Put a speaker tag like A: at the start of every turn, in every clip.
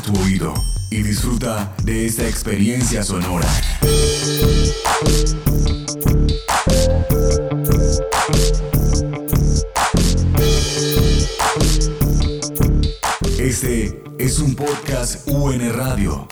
A: Tu oído y disfruta de esta experiencia sonora. Este es un podcast UN Radio.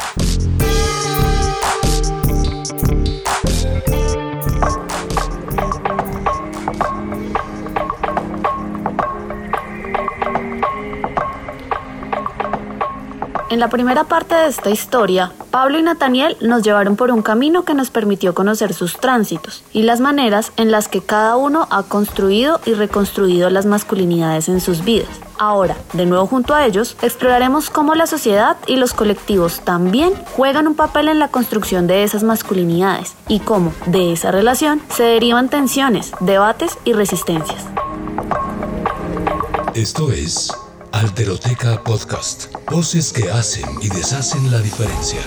B: En la primera parte de esta historia, Pablo y Nathaniel nos llevaron por un camino que nos permitió conocer sus tránsitos y las maneras en las que cada uno ha construido y reconstruido las masculinidades en sus vidas. Ahora, de nuevo junto a ellos, exploraremos cómo la sociedad y los colectivos también juegan un papel en la construcción de esas masculinidades y cómo de esa relación se derivan tensiones, debates y resistencias.
A: Esto es Alteroteca Podcast. Voces que hacen y deshacen la diferencia.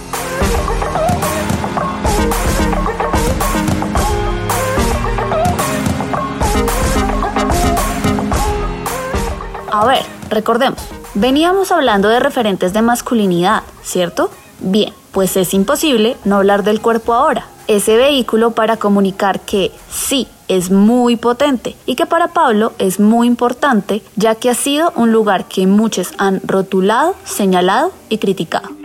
B: A ver, recordemos, veníamos hablando de referentes de masculinidad, ¿cierto? Bien, pues es imposible no hablar del cuerpo ahora, ese vehículo para comunicar que sí, es muy potente y que para Pablo es muy importante ya que ha sido un lugar que muchos han rotulado, señalado y criticado.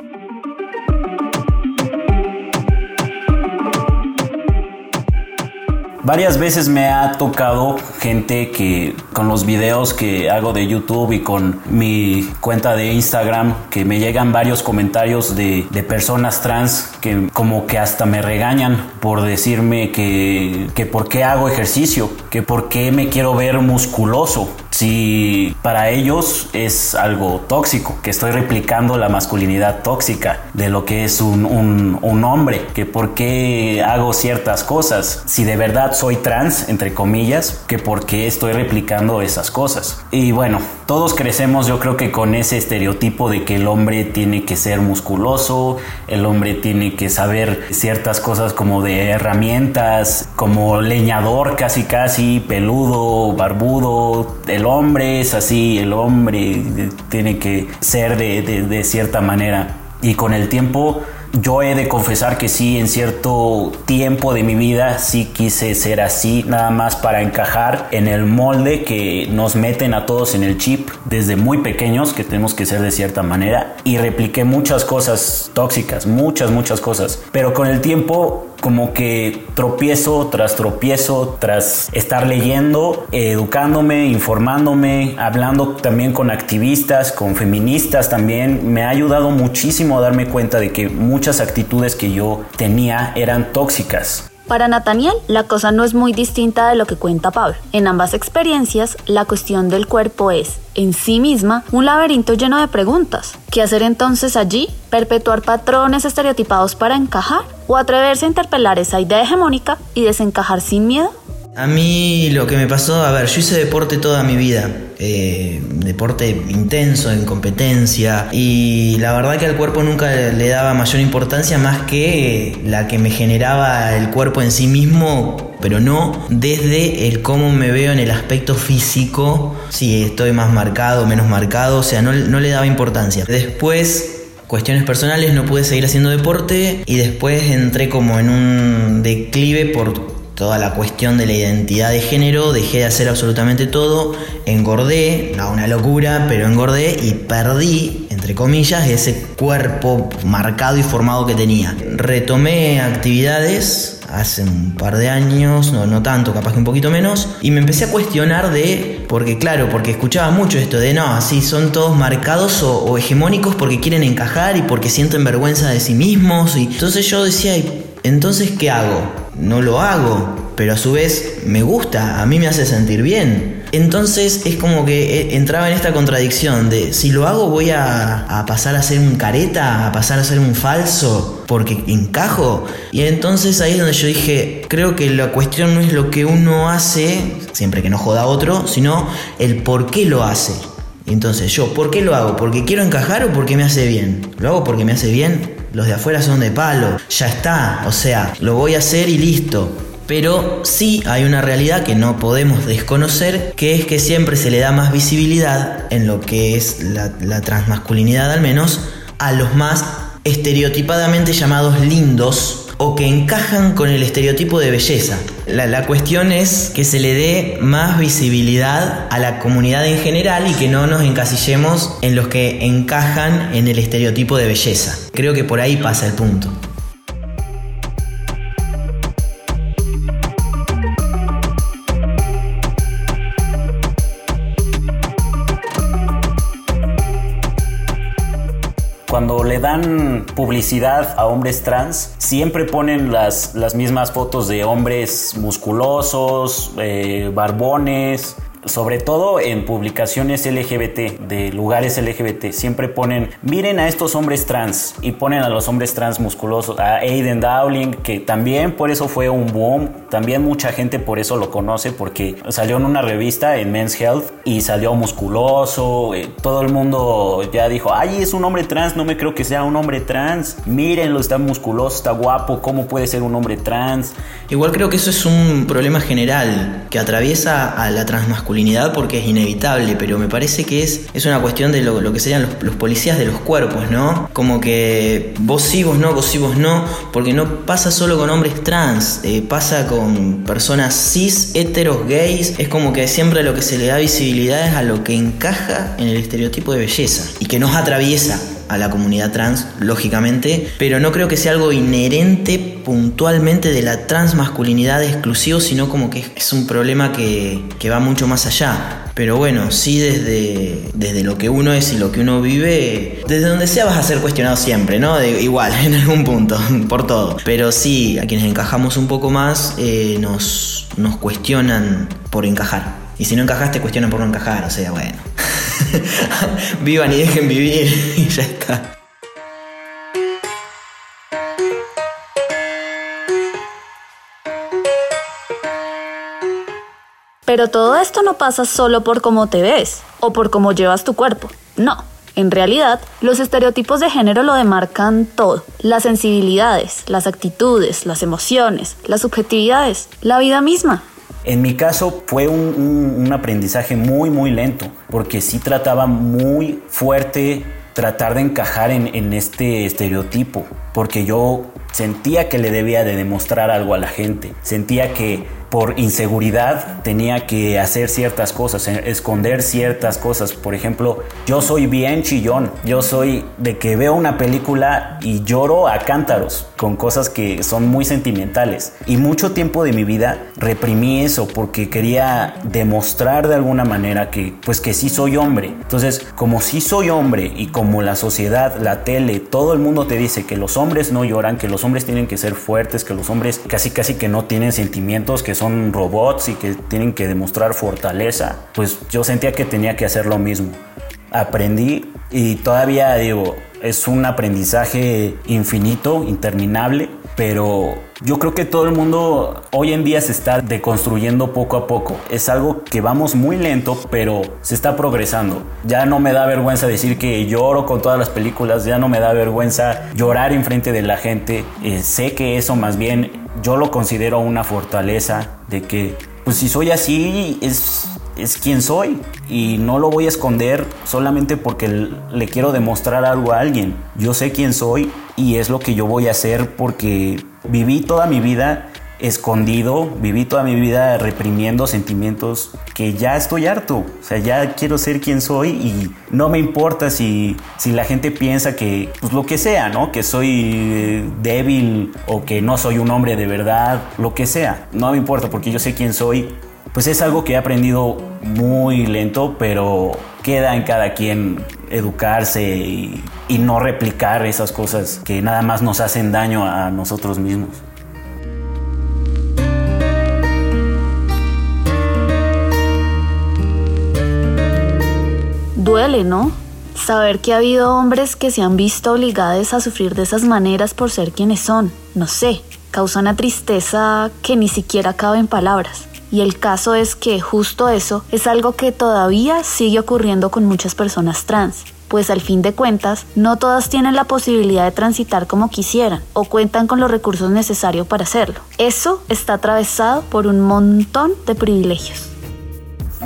C: Varias veces me ha tocado gente que con los videos que hago de YouTube y con mi cuenta de Instagram que me llegan varios comentarios de, personas trans que como que hasta me regañan por decirme que, que por qué hago ejercicio, que por qué me quiero ver musculoso si para ellos es algo tóxico, que estoy replicando la masculinidad tóxica de lo que es un, un, hombre, que por qué hago ciertas cosas, si de verdad soy trans, entre comillas, que por qué estoy replicando esas cosas. Y bueno, todos crecemos yo creo que con ese estereotipo de que el hombre tiene que ser musculoso, el hombre tiene que saber ciertas cosas como de herramientas, como leñador casi casi, peludo, barbudo, el hombre es así, el hombre tiene que ser de, de cierta manera. Y con el tiempo yo he de confesar que sí, en cierto tiempo de mi vida sí quise ser así, nada más para encajar en el molde que nos meten a todos en el chip desde muy pequeños, que tenemos que ser de cierta manera. Y repliqué muchas cosas tóxicas, muchas, muchas cosas. Pero con el tiempo como que tropiezo tras tropiezo, tras estar leyendo, educándome, informándome, hablando también con activistas, con feministas también, me ha ayudado muchísimo a darme cuenta de que muchas actitudes que yo tenía eran tóxicas.
B: Para Nathaniel, la cosa no es muy distinta de lo que cuenta Pablo. En ambas experiencias, la cuestión del cuerpo es, en sí misma, un laberinto lleno de preguntas. ¿Qué hacer entonces allí? ¿Perpetuar patrones estereotipados para encajar? ¿O atreverse a interpelar esa idea hegemónica y desencajar sin miedo?
D: A mí lo que me pasó, a ver, yo hice deporte toda mi vida, eh, deporte intenso, en competencia, y la verdad que al cuerpo nunca le daba mayor importancia más que la que me generaba el cuerpo en sí mismo, pero no desde el cómo me veo en el aspecto físico, si estoy más marcado menos marcado, o sea, no, no le daba importancia. Después cuestiones personales no pude seguir haciendo deporte y después entré como en un declive por toda la cuestión de la identidad de género, dejé de hacer absolutamente todo, engordé, no una locura, pero engordé y perdí, entre comillas, ese cuerpo marcado y formado que tenía. Retomé actividades hace un par de años, no, no tanto, capaz que un poquito menos, y me empecé a cuestionar de, porque claro, porque escuchaba mucho esto de, no, así son todos marcados o, hegemónicos porque quieren encajar y porque sienten vergüenza de sí mismos, y entonces yo decía, entonces, ¿qué hago? No lo hago, pero a su vez me gusta, a mí me hace sentir bien. Entonces es como que eh, entraba en esta contradicción de si lo hago voy a, pasar a ser un careta, a pasar a ser un falso, porque encajo. Y entonces ahí es donde yo dije, creo que la cuestión no es lo que uno hace, siempre que no joda a otro, sino el por qué lo hace. Entonces yo, ¿por qué lo hago? ¿Porque quiero encajar o porque me hace bien? ¿Lo hago porque me hace bien? Los de afuera son de palo, ya está, o sea, lo voy a hacer y listo. Pero sí hay una realidad que no podemos desconocer, que es que siempre se le da más visibilidad en lo que es la, transmasculinidad al menos, a los más estereotipadamente llamados lindos o que encajan con el estereotipo de belleza. La, cuestión es que se le dé más visibilidad a la comunidad en general y que no nos encasillemos en los que encajan en el estereotipo de belleza. Creo que por ahí pasa el punto.
C: Cuando le dan publicidad a hombres trans, siempre ponen las, las mismas fotos de hombres musculosos, eh, barbones, sobre todo en publicaciones LGBT, de lugares LGBT, siempre ponen, miren a estos hombres trans y ponen a los hombres trans musculosos, a Aiden Dowling, que también por eso fue un boom, también mucha gente por eso lo conoce, porque salió en una revista en Men's Health y salió musculoso, eh, todo el mundo ya dijo, ay, es un hombre trans, no me creo que sea un hombre trans, mírenlo, está musculoso, está guapo, ¿cómo puede ser un hombre trans?
D: Igual creo que eso es un problema general que atraviesa a la transmasculinidad porque es inevitable, pero me parece que es, es una cuestión de lo, que serían los, policías de los cuerpos, ¿no? Como que vos sí, no, vos sí, no, porque no pasa solo con hombres trans, eh, pasa con personas cis, heteros, gays, es como que siempre lo que se le da visibilidad es a lo que encaja en el estereotipo de belleza y que nos atraviesa a la comunidad trans, lógicamente, pero no creo que sea algo inherente puntualmente de la transmasculinidad exclusivo, sino como que es un problema que, va mucho más allá. Pero bueno, sí desde, desde lo que uno es y lo que uno vive, desde donde sea vas a ser cuestionado siempre, ¿no? igual, en algún punto, por todo. Pero sí, a quienes encajamos un poco más, eh, nos, nos cuestionan por encajar. Y si no encajaste, cuestionan por no encajar, o sea, bueno. Vivan y dejen vivir y ya está.
B: Pero todo esto no pasa solo por cómo te ves o por cómo llevas tu cuerpo. No. En realidad, los estereotipos de género lo demarcan todo. Las sensibilidades, las actitudes, las emociones, las subjetividades, la vida misma.
C: En mi caso fue un, aprendizaje muy, muy lento, porque sí trataba muy fuerte tratar de encajar en, este estereotipo, porque yo sentía que le debía de demostrar algo a la gente, sentía que por inseguridad tenía que hacer ciertas cosas, eh, esconder ciertas cosas. Por ejemplo, yo soy bien chillón. Yo soy de que veo una película y lloro a cántaros con cosas que son muy sentimentales. Y mucho tiempo de mi vida reprimí eso porque quería demostrar de alguna manera que pues que sí soy hombre. Entonces, como sí soy hombre y como la sociedad, la tele, todo el mundo te dice que los hombres no lloran, que los hombres tienen que ser fuertes, que los hombres casi casi que no tienen sentimientos, que son robots y que tienen que demostrar fortaleza, pues yo sentía que tenía que hacer lo mismo. Aprendí y todavía digo, es un aprendizaje infinito, interminable, pero yo creo que todo el mundo hoy en día se está deconstruyendo poco a poco. Es algo que vamos muy lento, pero se está progresando. Ya no me da vergüenza decir que lloro con todas las películas, ya no me da vergüenza llorar enfrente de la gente. Eh, sé que eso más bien yo lo considero una fortaleza de que, pues si soy así, es, es quien soy y no lo voy a esconder solamente porque le quiero demostrar algo a alguien. Yo sé quién soy y es lo que yo voy a hacer porque viví toda mi vida escondido, viví toda mi vida reprimiendo sentimientos que ya estoy harto, o sea, ya quiero ser quien soy y no me importa si, si la gente piensa que, pues lo que sea, ¿no? Que soy eh, débil o que no soy un hombre de verdad, lo que sea, no me importa porque yo sé quién soy, pues es algo que he aprendido muy lento, pero queda en cada quien educarse y, no replicar esas cosas que nada más nos hacen daño a nosotros mismos.
B: duele, ¿no? Saber que ha habido hombres que se han visto obligados a sufrir de esas maneras por ser quienes son, no sé, causa una tristeza que ni siquiera cabe en palabras. Y el caso es que justo eso es algo que todavía sigue ocurriendo con muchas personas trans, pues al fin de cuentas no todas tienen la posibilidad de transitar como quisieran o cuentan con los recursos necesarios para hacerlo. Eso está atravesado por un montón de privilegios.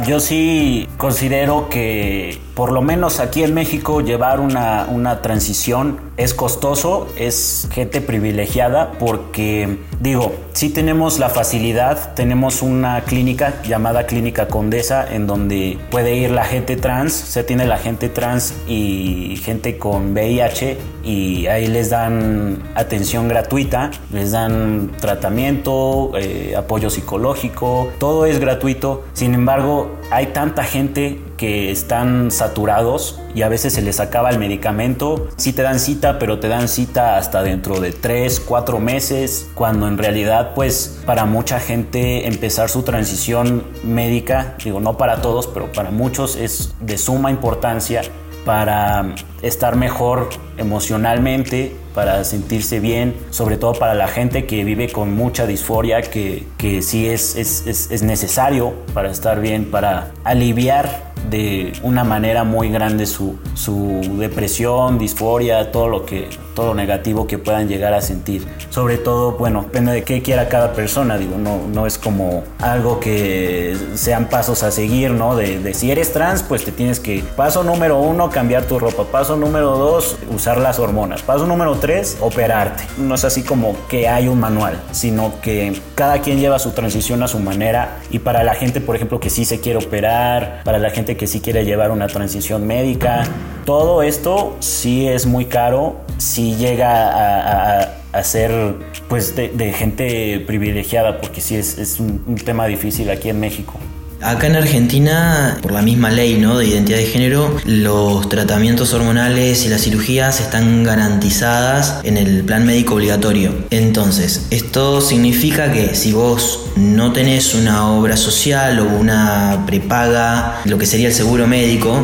C: Yo sí considero que por lo menos aquí en México llevar una, una transición es costoso, es gente privilegiada porque digo, sí tenemos la facilidad, tenemos una clínica llamada Clínica Condesa en donde puede ir la gente trans, se tiene la gente trans y gente con VIH y ahí les dan atención gratuita, les dan tratamiento, eh, apoyo psicológico, todo es gratuito. Sin embargo, hay tanta gente que están saturados y a veces se les acaba el medicamento. Sí te dan cita, pero te dan cita hasta dentro de 3, 4 meses, cuando en realidad pues para mucha gente empezar su transición médica, digo no para todos, pero para muchos es de suma importancia para estar mejor emocionalmente, para sentirse bien, sobre todo para la gente que vive con mucha disforia, que, que sí es, es, es necesario para estar bien, para aliviar de una manera muy grande su, su, depresión, disforia, todo lo que todo lo negativo que puedan llegar a sentir. Sobre todo, bueno, depende de qué quiera cada persona, digo, no, no es como algo que sean pasos a seguir, ¿no? De, de si eres trans, pues te tienes que, paso número uno, cambiar tu ropa, paso número dos, usar las hormonas, paso número tres, operarte. No es así como que hay un manual, sino que cada quien lleva su transición a su manera y para la gente, por ejemplo, que sí se quiere operar, para la gente que sí quiere llevar una transición médica. Todo esto sí es muy caro, sí llega a, ser pues de, gente privilegiada, porque sí es, un tema difícil aquí en México.
D: Acá en Argentina, por la misma ley ¿no? de identidad de género, los tratamientos hormonales y las cirugías están garantizadas en el plan médico obligatorio. Entonces, esto significa que si vos no tenés una obra social o una prepaga, lo que sería el seguro médico,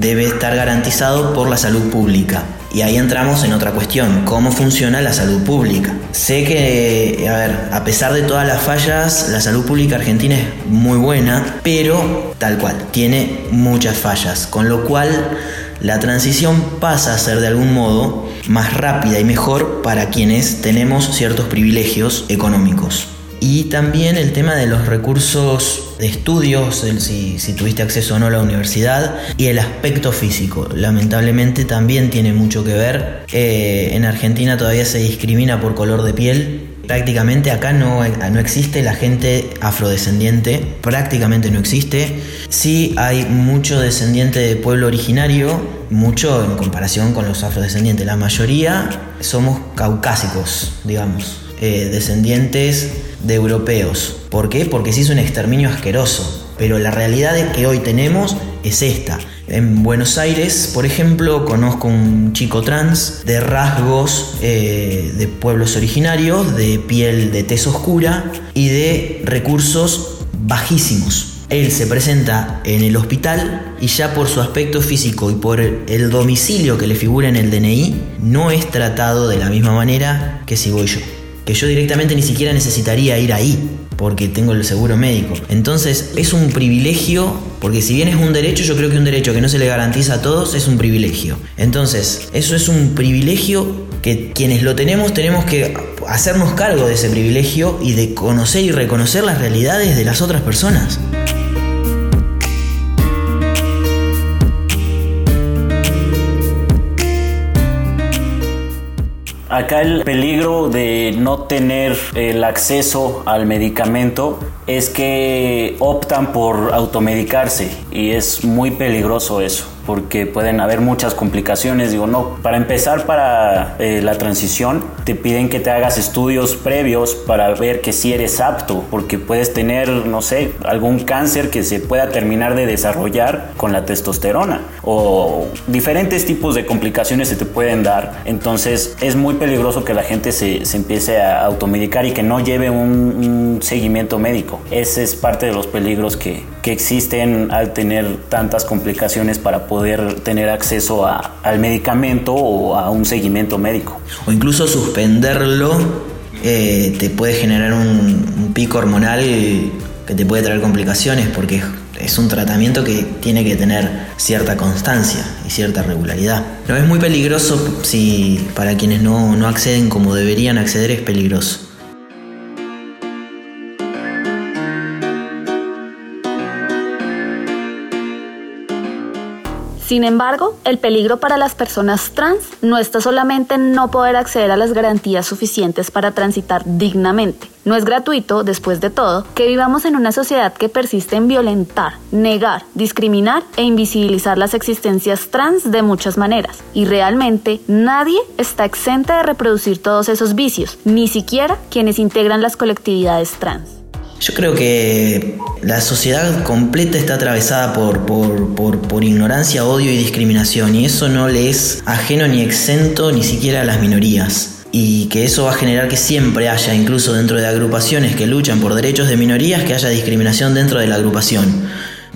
D: debe estar garantizado por la salud pública. Y ahí entramos en otra cuestión, cómo funciona la salud pública. Sé que, a ver, a pesar de todas las fallas, la salud pública argentina es muy buena, pero tal cual, tiene muchas fallas, con lo cual la transición pasa a ser de algún modo más rápida y mejor para quienes tenemos ciertos privilegios económicos. Y también el tema de los recursos de estudios, si, tuviste acceso o no a la universidad, y el aspecto físico. Lamentablemente también tiene mucho que ver. Eh, en Argentina todavía se discrimina por color de piel. Prácticamente acá no, no existe la gente afrodescendiente, prácticamente no existe. Sí hay mucho descendiente de pueblo originario, mucho en comparación con los afrodescendientes. La mayoría somos caucásicos, digamos. Eh, descendientes de europeos. ¿Por qué? Porque se hizo un exterminio asqueroso. Pero la realidad que hoy tenemos es esta. En Buenos Aires, por ejemplo, conozco un chico trans de rasgos eh, de pueblos originarios, de piel de tez oscura y de recursos bajísimos. Él se presenta en el hospital y ya por su aspecto físico y por el domicilio que le figura en el DNI, no es tratado de la misma manera que si voy yo que yo directamente ni siquiera necesitaría ir ahí porque tengo el seguro médico. Entonces es un privilegio, porque si bien es un derecho, yo creo que un derecho que no se le garantiza a todos es un privilegio. Entonces, eso es un privilegio que quienes lo tenemos tenemos que hacernos cargo de ese privilegio y de conocer y reconocer las realidades de las otras personas.
C: Acá el peligro de no tener el acceso al medicamento es que optan por automedicarse y es muy peligroso eso porque pueden haber muchas complicaciones. Digo, no, para empezar para eh, la transición te piden que te hagas estudios previos para ver que si eres apto, porque puedes tener, no sé, algún cáncer que se pueda terminar de desarrollar con la testosterona o diferentes tipos de complicaciones se te pueden dar. Entonces es muy peligroso que la gente se, se empiece a automedicar y que no lleve un, un, seguimiento médico. Ese es parte de los peligros que, que existen al tener tantas complicaciones para poder tener acceso al medicamento o a un seguimiento médico.
D: O incluso suspenderlo eh, te puede generar un, pico hormonal que te puede traer complicaciones porque es un tratamiento que tiene que tener cierta constancia y cierta regularidad. No es muy peligroso si para quienes no, no acceden como deberían acceder es peligroso.
B: Sin embargo, el peligro para las personas trans no está solamente en no poder acceder a las garantías suficientes para transitar dignamente. No es gratuito, después de todo, que vivamos en una sociedad que persiste en violentar, negar, discriminar e invisibilizar las existencias trans de muchas maneras. Y realmente nadie está exenta de reproducir todos esos vicios, ni siquiera quienes integran las colectividades trans.
D: Yo creo que la sociedad completa está atravesada por, por, ignorancia, odio y discriminación y eso no le es ajeno ni exento ni siquiera a las minorías y que eso va a generar que siempre haya, incluso dentro de agrupaciones que luchan por derechos de minorías, que haya discriminación dentro de la agrupación.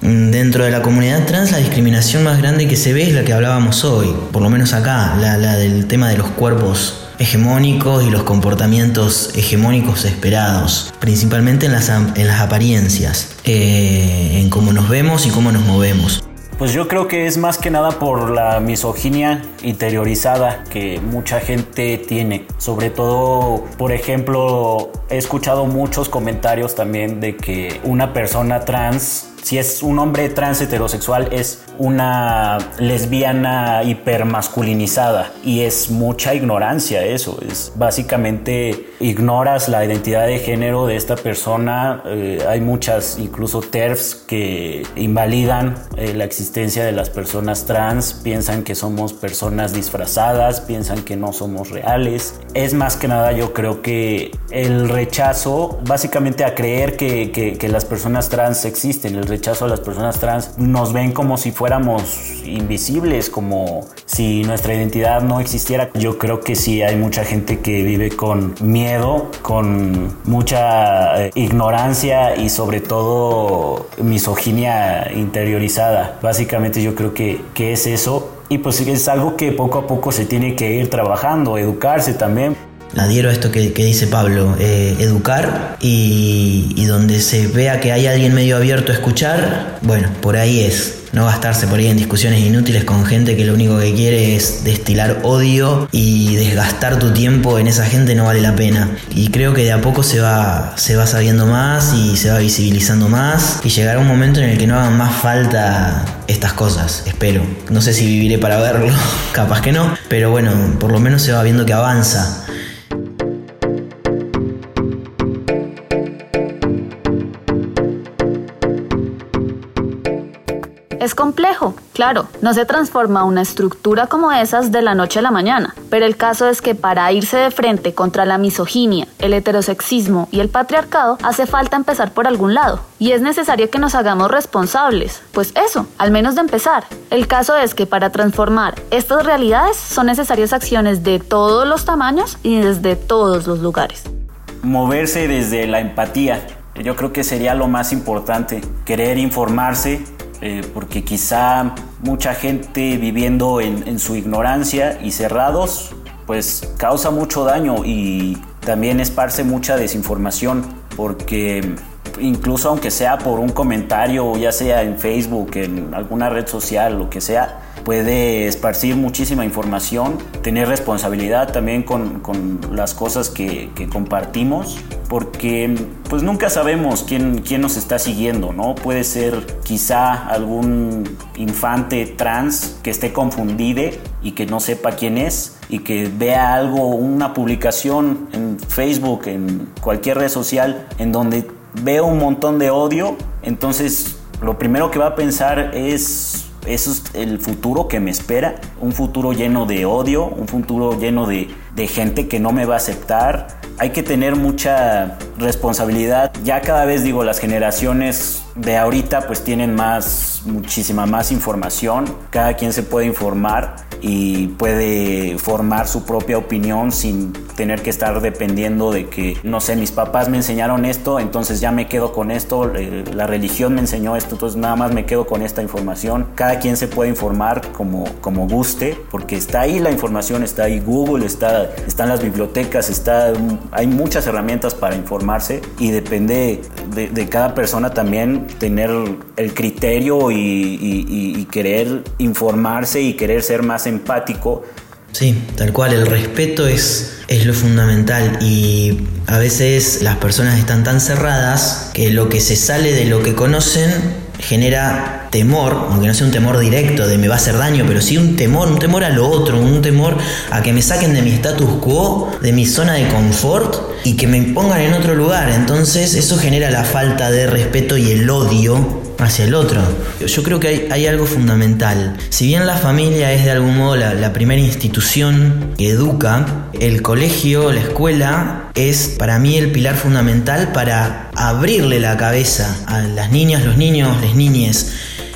D: Dentro de la comunidad trans la discriminación más grande que se ve es la que hablábamos hoy, por lo menos acá, la del tema de los cuerpos hegemónicos y los comportamientos hegemónicos esperados, principalmente en las, en las apariencias, eh, en cómo nos vemos y cómo nos movemos.
C: Pues yo creo que es más que nada por la misoginia interiorizada que mucha gente tiene. Sobre todo, por ejemplo, he escuchado muchos comentarios también de que una persona trans si es un hombre trans heterosexual, es una lesbiana hipermasculinizada y es mucha ignorancia eso. Es básicamente ignoras la identidad de género de esta persona. Eh, hay muchas, incluso TERFs, que invalidan eh, la existencia de las personas trans, piensan que somos personas disfrazadas, piensan que no somos reales. Es más que nada, yo creo que el rechazo, básicamente a creer que, que las personas trans existen, el rechazo a las personas trans nos ven como si fuéramos invisibles, como si nuestra identidad no existiera. Yo creo que sí hay mucha gente que vive con miedo, con mucha eh, ignorancia y sobre todo misoginia interiorizada. Básicamente yo creo que, que es eso. Y pues es algo que poco a poco se tiene que ir trabajando, educarse también
D: adhiero a esto que, dice Pablo, eh, educar y, donde se vea que hay alguien medio abierto a escuchar, bueno, por ahí es. No gastarse por ahí en discusiones inútiles con gente que lo único que quiere es destilar odio y desgastar tu tiempo en esa gente no vale la pena. Y creo que de a poco se va, se va sabiendo más y se va visibilizando más y llegará un momento en el que no hagan más falta estas cosas, espero. No sé si viviré para verlo, capaz que no, pero bueno, por lo menos se va viendo que avanza.
B: Es complejo, claro, no se transforma una estructura como esas de la noche a la mañana, pero el caso es que para irse de frente contra la misoginia, el heterosexismo y el patriarcado hace falta empezar por algún lado, y es necesario que nos hagamos responsables, pues eso, al menos de empezar. El caso es que para transformar estas realidades son necesarias acciones de todos los tamaños y desde todos los lugares.
C: Moverse desde la empatía, yo creo que sería lo más importante, querer informarse eh, porque quizá mucha gente viviendo en, su ignorancia y cerrados, pues causa mucho daño y también esparce mucha desinformación, porque incluso aunque sea por un comentario, ya sea en Facebook, en alguna red social, lo que sea, puede esparcir muchísima información, tener responsabilidad también con, con las cosas que, compartimos, porque pues nunca sabemos quién, quién nos está siguiendo, ¿no? Puede ser quizá algún infante trans que esté confundido y que no sepa quién es y que vea algo, una publicación en Facebook, en cualquier red social, en donde veo un montón de odio, entonces lo primero que va a pensar es eso es el futuro que me espera, un futuro lleno de odio, un futuro lleno de, de gente que no me va a aceptar. Hay que tener mucha responsabilidad. Ya cada vez digo, las generaciones de ahorita pues tienen más, muchísima más información. Cada quien se puede informar y puede formar su propia opinión sin tener que estar dependiendo de que, no sé, mis papás me enseñaron esto, entonces ya me quedo con esto, eh, la religión me enseñó esto, entonces nada más me quedo con esta información. Cada quien se puede informar como, como guste, porque está ahí la información, está ahí Google, está, están las bibliotecas, está, hay muchas herramientas para informarse y depende de, cada persona también tener el criterio y, querer informarse y querer ser más empático.
D: Sí, tal cual, el respeto es, es lo fundamental y a veces las personas están tan cerradas que lo que se sale de lo que conocen genera temor, aunque no sea un temor directo de me va a hacer daño, pero sí un temor, un temor a lo otro, un temor a que me saquen de mi status quo, de mi zona de confort y que me pongan en otro lugar. Entonces eso genera la falta de respeto y el odio hacia el otro. Yo creo que hay, algo fundamental. Si bien la familia es de algún modo la, primera institución que educa, el colegio, la escuela, es para mí el pilar fundamental para abrirle la cabeza a las niñas, los niños, las niñas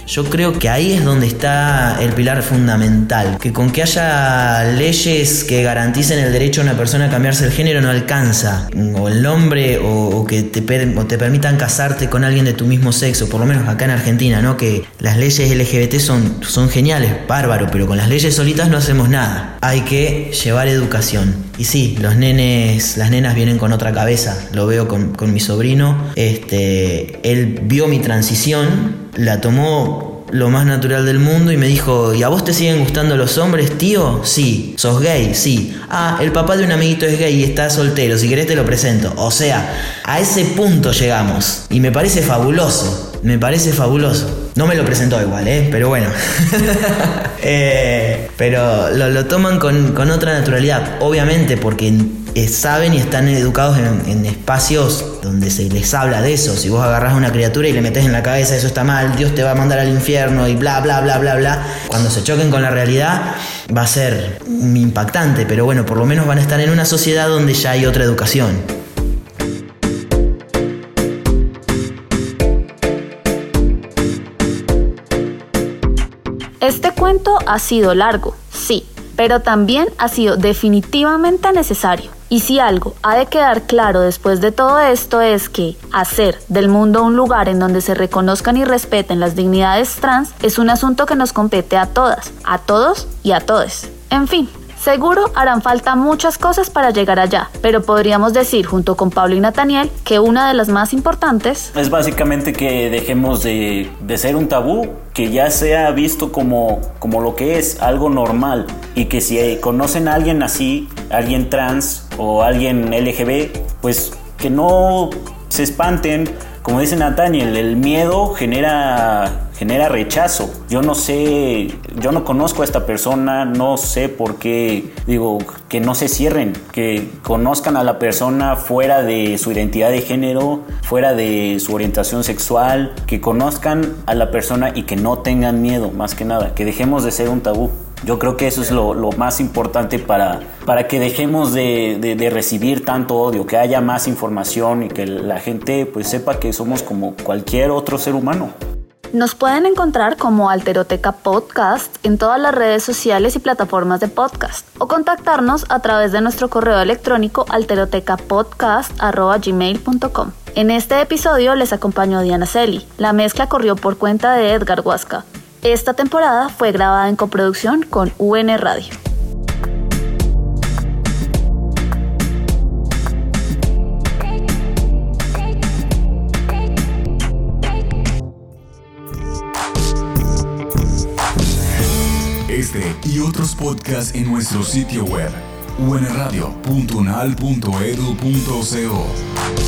D: yo creo que ahí es donde está el pilar fundamental, que con que haya leyes que garanticen el derecho a una persona a cambiarse el género no alcanza, o el nombre, o, que te, permitan casarte con alguien de tu mismo sexo, por lo menos acá en Argentina, ¿no? Que las leyes LGBT son, son geniales, bárbaro, pero con las leyes solitas no hacemos nada. Hay que llevar educación. Y sí, los nenes, las nenas vienen con otra cabeza, lo veo con, con mi sobrino, este, él vio mi transición, la tomó lo más natural del mundo y me dijo, ¿y a vos te siguen gustando los hombres, tío? Sí. ¿Sos gay? Sí. Ah, el papá de un amiguito es gay y está soltero, si querés te lo presento. O sea, a ese punto llegamos. Y me parece fabuloso, me parece fabuloso. No me lo presentó igual, ¿eh? Pero bueno. Eh, pero lo, toman con, con, otra naturalidad, obviamente porque eh, saben y están educados en, espacios donde se les habla de eso. Si vos agarras a una criatura y le metes en la cabeza eso está mal, Dios te va a mandar al infierno y bla, bla, bla, bla, bla, cuando se choquen con la realidad va a ser impactante, pero bueno, por lo menos van a estar en una sociedad donde ya hay otra educación.
B: Este cuento ha sido largo, sí, pero también ha sido definitivamente necesario. Y si algo ha de quedar claro después de todo esto es que hacer del mundo un lugar en donde se reconozcan y respeten las dignidades trans es un asunto que nos compete a todas, a todos y a todes. En fin, Seguro harán falta muchas cosas para llegar allá, pero podríamos decir junto con Pablo y Nathaniel que una de las más importantes
C: es básicamente que dejemos de, ser un tabú, que ya sea visto como, como lo que es, algo normal, y que si conocen a alguien así, alguien trans o alguien LGB, pues que no se espanten. Como dice Nathaniel, el miedo genera genera rechazo. Yo no sé, yo no conozco a esta persona, no sé por qué, digo, que no se cierren, que conozcan a la persona fuera de su identidad de género, fuera de su orientación sexual, que conozcan a la persona y que no tengan miedo, más que nada, que dejemos de ser un tabú. Yo creo que eso es lo, más importante para, para que dejemos de, recibir tanto odio, que haya más información y que la gente pues sepa que somos como cualquier otro ser humano.
B: Nos pueden encontrar como Alteroteca Podcast en todas las redes sociales y plataformas de podcast o contactarnos a través de nuestro correo electrónico alterotecapodcast.gmail.com. En este episodio les acompañó Diana Celi. La mezcla corrió por cuenta de Edgar Huasca. Esta temporada fue grabada en coproducción con UN Radio.
A: Este y otros podcasts en nuestro sitio web unradio.unal.edu.co.